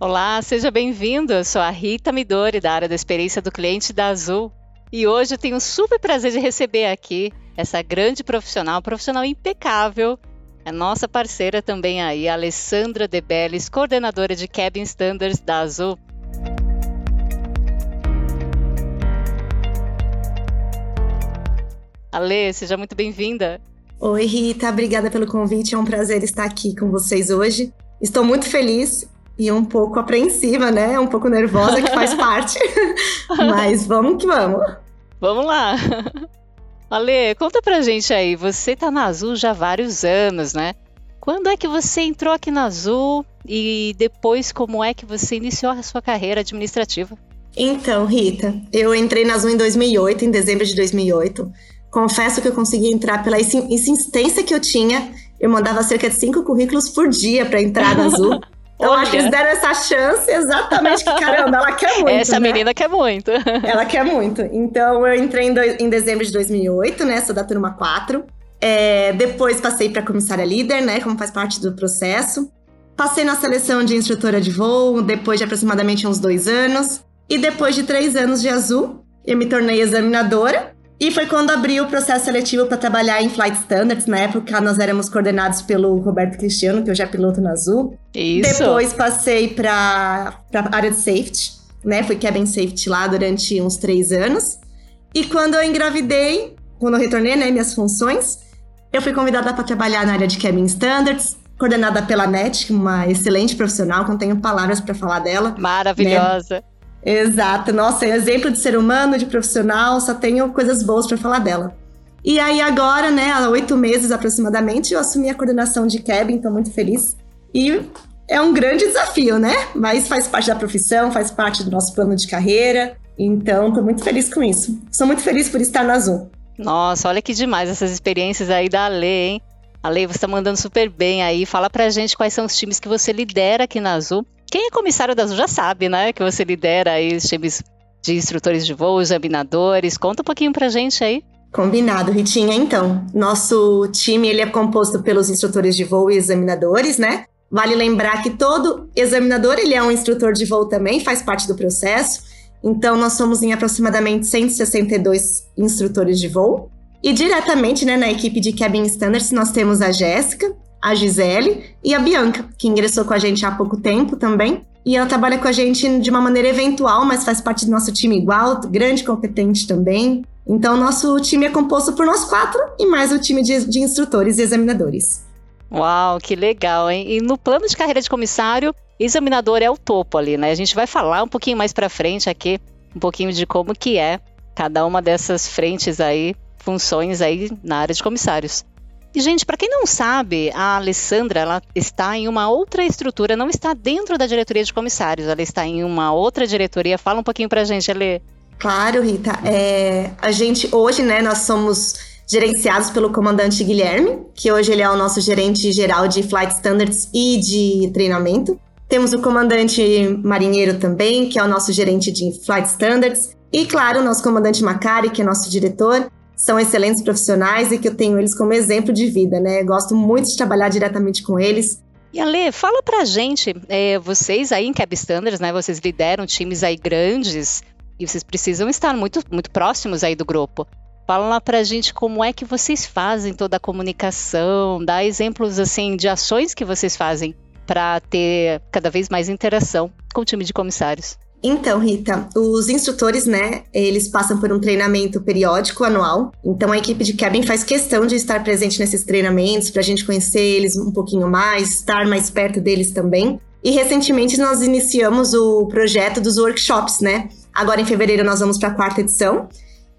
Olá, seja bem-vindo. Eu sou a Rita Midori, da área da experiência do cliente da Azul. E hoje eu tenho o super prazer de receber aqui essa grande profissional, profissional impecável, é nossa parceira também aí, a Alessandra Debelles, coordenadora de Cabin Standards da Azul. Ale, seja muito bem-vinda. Oi, Rita, obrigada pelo convite. É um prazer estar aqui com vocês hoje. Estou muito feliz e um pouco apreensiva, né? Um pouco nervosa, que faz parte. Mas vamos que vamos. Vamos lá. Ale, conta pra gente aí, você tá na Azul já há vários anos, né? Quando é que você entrou aqui na Azul e depois como é que você iniciou a sua carreira administrativa? Então, Rita, eu entrei na Azul em 2008, em dezembro de 2008. Confesso que eu consegui entrar pela insistência que eu tinha. Eu mandava cerca de cinco currículos por dia para entrar na Azul. Então, acho que eles deram essa chance exatamente que, caramba, ela quer muito. Essa né? menina quer muito. ela quer muito. Então, eu entrei em, em dezembro de 2008, né? Sou da turma 4. É, depois passei para comissária líder, né? Como faz parte do processo. Passei na seleção de instrutora de voo, depois de aproximadamente uns dois anos. E depois de três anos de azul, eu me tornei examinadora. E foi quando abriu o processo seletivo para trabalhar em Flight Standards. Na época, nós éramos coordenados pelo Roberto Cristiano, que hoje é piloto na Azul. Isso. Depois passei para a área de safety, né? Fui cabin safety lá durante uns três anos. E quando eu engravidei, quando eu retornei, né, minhas funções, eu fui convidada para trabalhar na área de cabin standards, coordenada pela NET, uma excelente profissional, que não tenho palavras para falar dela. Maravilhosa. Né? Exato. Nossa, é exemplo de ser humano, de profissional, só tenho coisas boas para falar dela. E aí agora, né, há oito meses aproximadamente, eu assumi a coordenação de cabin, estou muito feliz. E é um grande desafio, né? Mas faz parte da profissão, faz parte do nosso plano de carreira. Então, estou muito feliz com isso. Sou muito feliz por estar na Azul. Nossa, olha que demais essas experiências aí da Ale, hein? Ale, você está mandando super bem aí. Fala pra gente quais são os times que você lidera aqui na Azul quem é comissário da Azul já sabe, né? Que você lidera aí os times de instrutores de voo, examinadores. Conta um pouquinho pra gente aí. Combinado, Ritinha. Então, nosso time ele é composto pelos instrutores de voo e examinadores, né? Vale lembrar que todo examinador ele é um instrutor de voo também, faz parte do processo. Então, nós somos em aproximadamente 162 instrutores de voo. E diretamente né, na equipe de Cabin Standards, nós temos a Jéssica, a Gisele e a Bianca, que ingressou com a gente há pouco tempo também. E ela trabalha com a gente de uma maneira eventual, mas faz parte do nosso time igual, grande, competente também. Então, nosso time é composto por nós quatro e mais o time de, de instrutores e examinadores. Uau, que legal, hein? E no plano de carreira de comissário, examinador é o topo ali, né? A gente vai falar um pouquinho mais para frente aqui, um pouquinho de como que é cada uma dessas frentes aí, funções aí na área de comissários. E, gente, para quem não sabe, a Alessandra ela está em uma outra estrutura, não está dentro da diretoria de comissários, ela está em uma outra diretoria. Fala um pouquinho para a gente, Ale. Claro, Rita. É, a gente, hoje, né, nós somos gerenciados pelo comandante Guilherme, que hoje ele é o nosso gerente geral de Flight Standards e de treinamento. Temos o comandante marinheiro também, que é o nosso gerente de Flight Standards. E, claro, o nosso comandante Macari, que é nosso diretor são excelentes profissionais e que eu tenho eles como exemplo de vida, né? Gosto muito de trabalhar diretamente com eles. E Ale, fala pra gente, é, vocês aí em Cab Standards, né? Vocês lideram times aí grandes e vocês precisam estar muito, muito próximos aí do grupo. Fala lá pra gente como é que vocês fazem toda a comunicação, dá exemplos assim de ações que vocês fazem para ter cada vez mais interação com o time de comissários. Então, Rita, os instrutores, né, eles passam por um treinamento periódico anual. Então, a equipe de cabin faz questão de estar presente nesses treinamentos para a gente conhecer eles um pouquinho mais, estar mais perto deles também. E recentemente nós iniciamos o projeto dos workshops, né? Agora em fevereiro nós vamos para a quarta edição.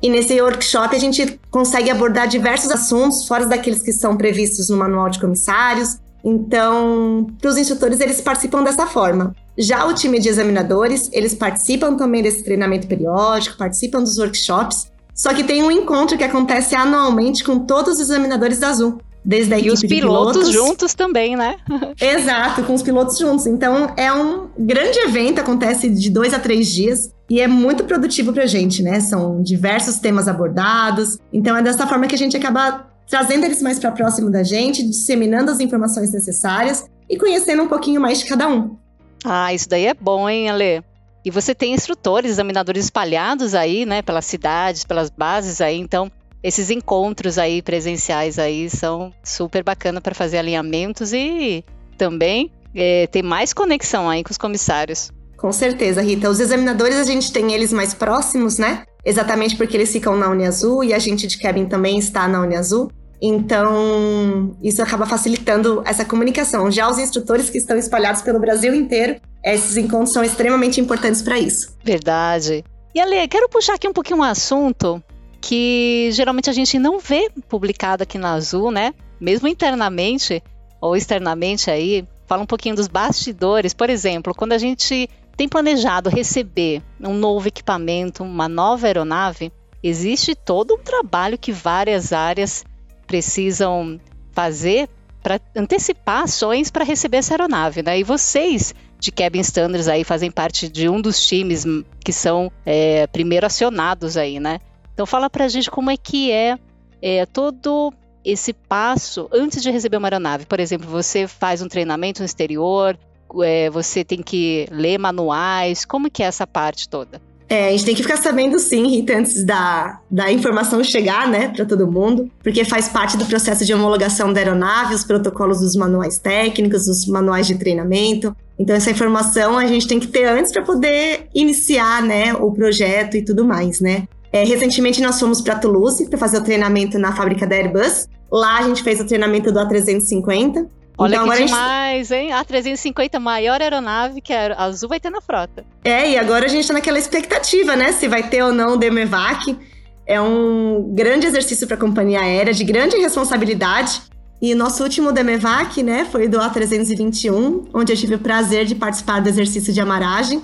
E nesse workshop a gente consegue abordar diversos assuntos, fora daqueles que são previstos no manual de comissários, Então, para os instrutores, eles participam dessa forma. Já o time de examinadores, eles participam também desse treinamento periódico, participam dos workshops, só que tem um encontro que acontece anualmente com todos os examinadores da Azul. Desde a e os pilotos, pilotos, juntos também, né? Exato, com os pilotos juntos. Então é um grande evento, acontece de dois a três dias e é muito produtivo pra gente, né? São diversos temas abordados. Então é dessa forma que a gente acaba trazendo eles mais para próximo da gente, disseminando as informações necessárias e conhecendo um pouquinho mais de cada um. Ah, isso daí é bom, hein, Ale? E você tem instrutores, examinadores espalhados aí, né, pelas cidades, pelas bases aí, então esses encontros aí presenciais aí são super bacana para fazer alinhamentos e também é, ter mais conexão aí com os comissários. Com certeza, Rita. Os examinadores a gente tem eles mais próximos, né? Exatamente porque eles ficam na Uniazul e a gente de Kevin também está na Uniazul. Então, isso acaba facilitando essa comunicação. Já os instrutores que estão espalhados pelo Brasil inteiro, esses encontros são extremamente importantes para isso. Verdade. E Ale, quero puxar aqui um pouquinho um assunto que geralmente a gente não vê publicado aqui na Azul, né? Mesmo internamente ou externamente aí, fala um pouquinho dos bastidores. Por exemplo, quando a gente tem planejado receber um novo equipamento, uma nova aeronave, existe todo um trabalho que várias áreas precisam fazer para antecipar ações para receber essa aeronave, né? E vocês de Cabin Standards aí fazem parte de um dos times que são é, primeiro acionados aí, né? Então fala para a gente como é que é, é todo esse passo antes de receber uma aeronave. Por exemplo, você faz um treinamento no exterior, é, você tem que ler manuais, como que é essa parte toda? É, a gente tem que ficar sabendo sim, Rita, antes da, da informação chegar, né, para todo mundo, porque faz parte do processo de homologação da aeronave, os protocolos dos manuais técnicos, os manuais de treinamento. Então, essa informação a gente tem que ter antes para poder iniciar, né, o projeto e tudo mais, né. É, recentemente nós fomos para Toulouse para fazer o treinamento na fábrica da Airbus. Lá a gente fez o treinamento do A350 Olha então, que demais, gente... hein? A 350 maior aeronave que a Azul vai ter na frota. É, e agora a gente tá naquela expectativa, né? Se vai ter ou não o Demevac. É um grande exercício para a companhia aérea, de grande responsabilidade. E nosso último Demevac, né, foi do A321, onde eu tive o prazer de participar do exercício de amaragem.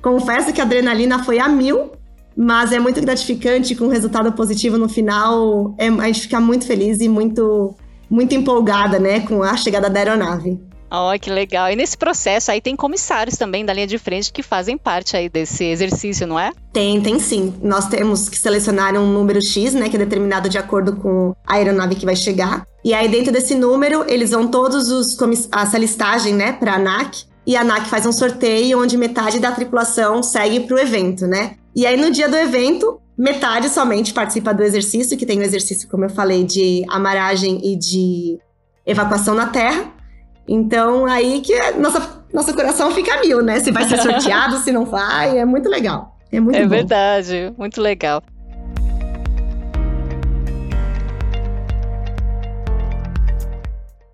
Confesso que a adrenalina foi a mil, mas é muito gratificante, com resultado positivo no final, é, a gente fica muito feliz e muito muito empolgada, né, com a chegada da aeronave. Oh, que legal. E nesse processo aí tem comissários também da linha de frente que fazem parte aí desse exercício, não é? Tem, tem sim. Nós temos que selecionar um número X, né, que é determinado de acordo com a aeronave que vai chegar. E aí dentro desse número, eles vão todos os essa listagem, né, para a ANAC. E a ANAC faz um sorteio onde metade da tripulação segue para o evento, né? E aí no dia do evento, Metade somente participa do exercício, que tem o exercício, como eu falei, de amaragem e de evacuação na terra. Então, aí que nossa, nosso coração fica mil, né? Se vai ser sorteado, se não vai, é muito legal. É muito É bom. verdade, muito legal.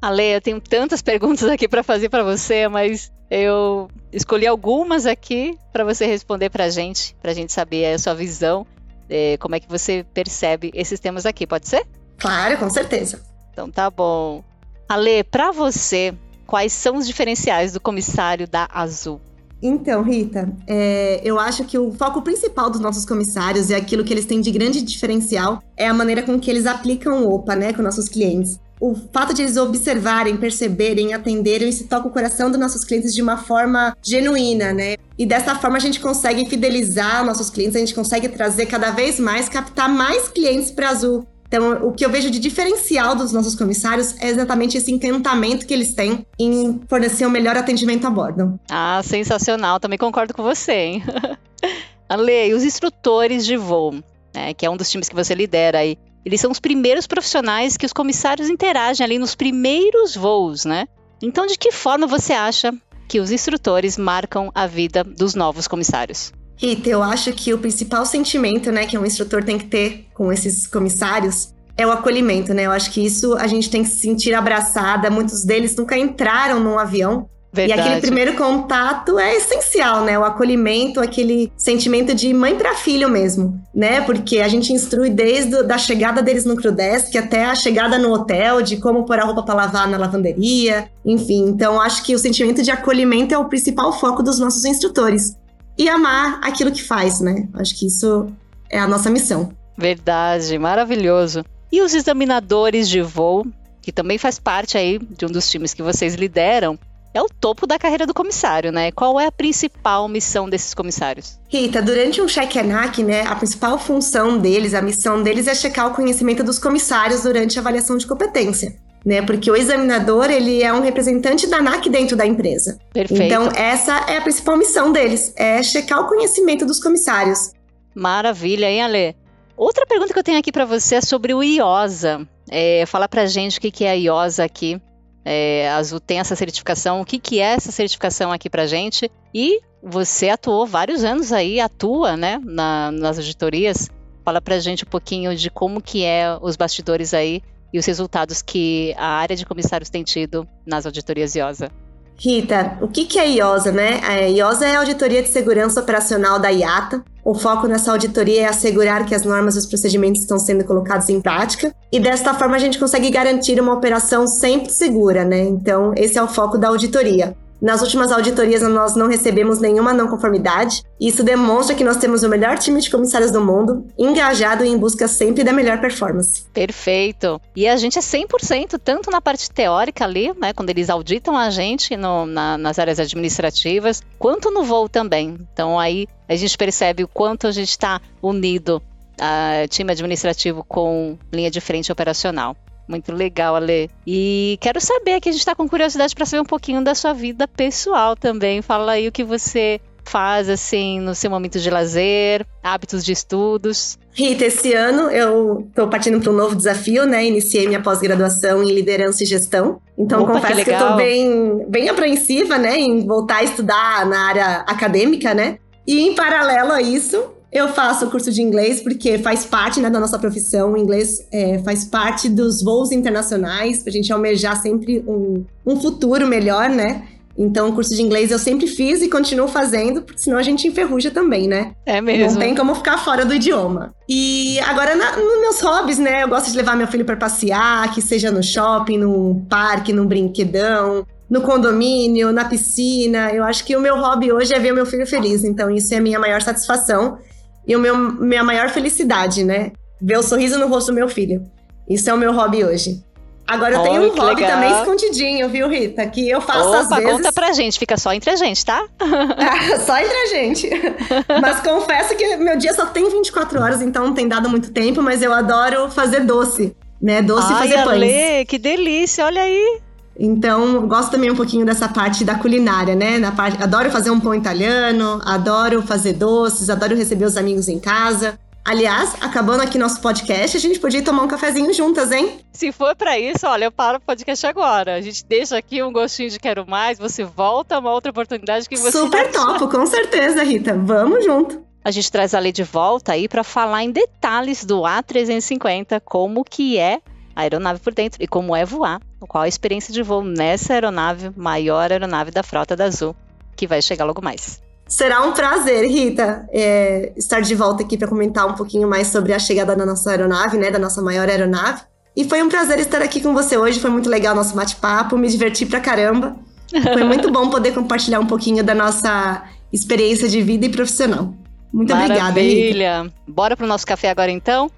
Ale, eu tenho tantas perguntas aqui para fazer para você, mas eu escolhi algumas aqui para você responder para a gente, para a gente saber a sua visão é, como é que você percebe esses temas aqui, pode ser? Claro, com certeza. Então tá bom. Ale, para você, quais são os diferenciais do comissário da Azul? Então, Rita, é, eu acho que o foco principal dos nossos comissários e aquilo que eles têm de grande diferencial é a maneira com que eles aplicam o OPA, né, com nossos clientes o fato de eles observarem, perceberem, atenderem, isso toca o coração dos nossos clientes de uma forma genuína, né? E dessa forma a gente consegue fidelizar nossos clientes, a gente consegue trazer cada vez mais, captar mais clientes para Azul. Então, o que eu vejo de diferencial dos nossos comissários é exatamente esse encantamento que eles têm em fornecer o melhor atendimento a bordo. Ah, sensacional. Também concordo com você, hein? Ale, e os instrutores de voo, né, que é um dos times que você lidera aí, eles são os primeiros profissionais que os comissários interagem ali nos primeiros voos, né? Então, de que forma você acha que os instrutores marcam a vida dos novos comissários? Rita, eu acho que o principal sentimento, né, que um instrutor tem que ter com esses comissários é o acolhimento, né? Eu acho que isso a gente tem que se sentir abraçada. Muitos deles nunca entraram num avião, Verdade. E aquele primeiro contato é essencial, né? O acolhimento, aquele sentimento de mãe para filho mesmo, né? Porque a gente instrui desde a chegada deles no Crudesk até a chegada no hotel, de como pôr a roupa para lavar na lavanderia, enfim. Então, acho que o sentimento de acolhimento é o principal foco dos nossos instrutores. E amar aquilo que faz, né? Acho que isso é a nossa missão. Verdade, maravilhoso. E os examinadores de voo, que também faz parte aí de um dos times que vocês lideram, é o topo da carreira do comissário, né? Qual é a principal missão desses comissários? Rita, durante um check-ENAC, né, a principal função deles, a missão deles é checar o conhecimento dos comissários durante a avaliação de competência. Né, porque o examinador ele é um representante da ANAC dentro da empresa. Perfeito. Então essa é a principal missão deles, é checar o conhecimento dos comissários. Maravilha, hein, Ale? Outra pergunta que eu tenho aqui para você é sobre o IOSA. É, fala pra gente o que é a IOSA aqui é, a Azul tem essa certificação. O que, que é essa certificação aqui para gente? E você atuou vários anos aí, atua, né, na, nas auditorias. Fala para gente um pouquinho de como que é os bastidores aí e os resultados que a área de comissários tem tido nas auditorias IOSA. Rita, o que é IOSA, né? A IOSA é a Auditoria de Segurança Operacional da IATA. O foco nessa auditoria é assegurar que as normas e os procedimentos estão sendo colocados em prática e desta forma a gente consegue garantir uma operação sempre segura, né? Então, esse é o foco da auditoria. Nas últimas auditorias, nós não recebemos nenhuma não conformidade. Isso demonstra que nós temos o melhor time de comissários do mundo, engajado em busca sempre da melhor performance. Perfeito. E a gente é 100%, tanto na parte teórica ali, né, quando eles auditam a gente no, na, nas áreas administrativas, quanto no voo também. Então aí a gente percebe o quanto a gente está unido, a time administrativo com linha de frente operacional. Muito legal, Ale. E quero saber que a gente está com curiosidade para saber um pouquinho da sua vida pessoal também. Fala aí o que você faz assim no seu momento de lazer, hábitos de estudos. Rita, esse ano eu estou partindo para um novo desafio, né? Iniciei minha pós-graduação em liderança e gestão. Então Opa, confesso que, que eu estou bem, bem apreensiva, né, em voltar a estudar na área acadêmica, né? E em paralelo a isso, eu faço o curso de inglês porque faz parte né, da nossa profissão. O inglês é, faz parte dos voos internacionais, para a gente almejar sempre um, um futuro melhor, né? Então, o curso de inglês eu sempre fiz e continuo fazendo, porque senão a gente enferruja também, né? É mesmo. Não tem como ficar fora do idioma. E agora, na, nos meus hobbies, né? Eu gosto de levar meu filho para passear, que seja no shopping, no parque, no brinquedão, no condomínio, na piscina. Eu acho que o meu hobby hoje é ver o meu filho feliz. Então, isso é a minha maior satisfação e o meu, minha maior felicidade, né? Ver o sorriso no rosto do meu filho. Isso é o meu hobby hoje. Agora eu tenho um hobby legal. também escondidinho, viu, Rita? Que eu faço Opa, às vezes. conta pra gente, fica só entre a gente, tá? ah, só entre a gente. mas confesso que meu dia só tem 24 horas, então não tem dado muito tempo, mas eu adoro fazer doce, né? Doce Ai, e fazer pães. Ale, que delícia, olha aí. Então, gosto também um pouquinho dessa parte da culinária, né? Na parte, adoro fazer um pão italiano, adoro fazer doces, adoro receber os amigos em casa. Aliás, acabando aqui nosso podcast, a gente podia tomar um cafezinho juntas, hein? Se for para isso, olha, eu paro o podcast agora. A gente deixa aqui um gostinho de quero mais, você volta uma outra oportunidade que você Super topo, com certeza, Rita. Vamos junto. A gente traz a lei de volta aí para falar em detalhes do A350, como que é a aeronave por dentro e como é voar, qual a experiência de voo nessa aeronave, maior aeronave da frota da Azul, que vai chegar logo mais. Será um prazer, Rita, é, estar de volta aqui para comentar um pouquinho mais sobre a chegada da nossa aeronave, né, da nossa maior aeronave. E foi um prazer estar aqui com você hoje, foi muito legal o nosso bate-papo, me diverti pra caramba. Foi muito bom poder compartilhar um pouquinho da nossa experiência de vida e profissional. Muito Maravilha. obrigada, Rita. Bora pro nosso café agora então?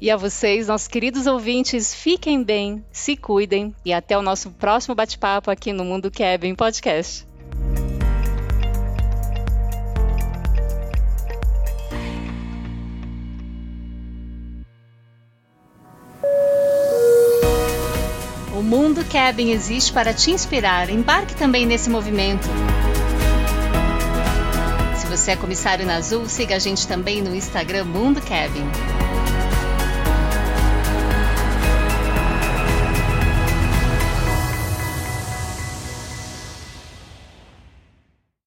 E a vocês, nossos queridos ouvintes, fiquem bem, se cuidem e até o nosso próximo bate-papo aqui no Mundo Kevin Podcast. O Mundo Cabin existe para te inspirar. Embarque também nesse movimento. Se você é comissário na Azul, siga a gente também no Instagram Mundo Cabin.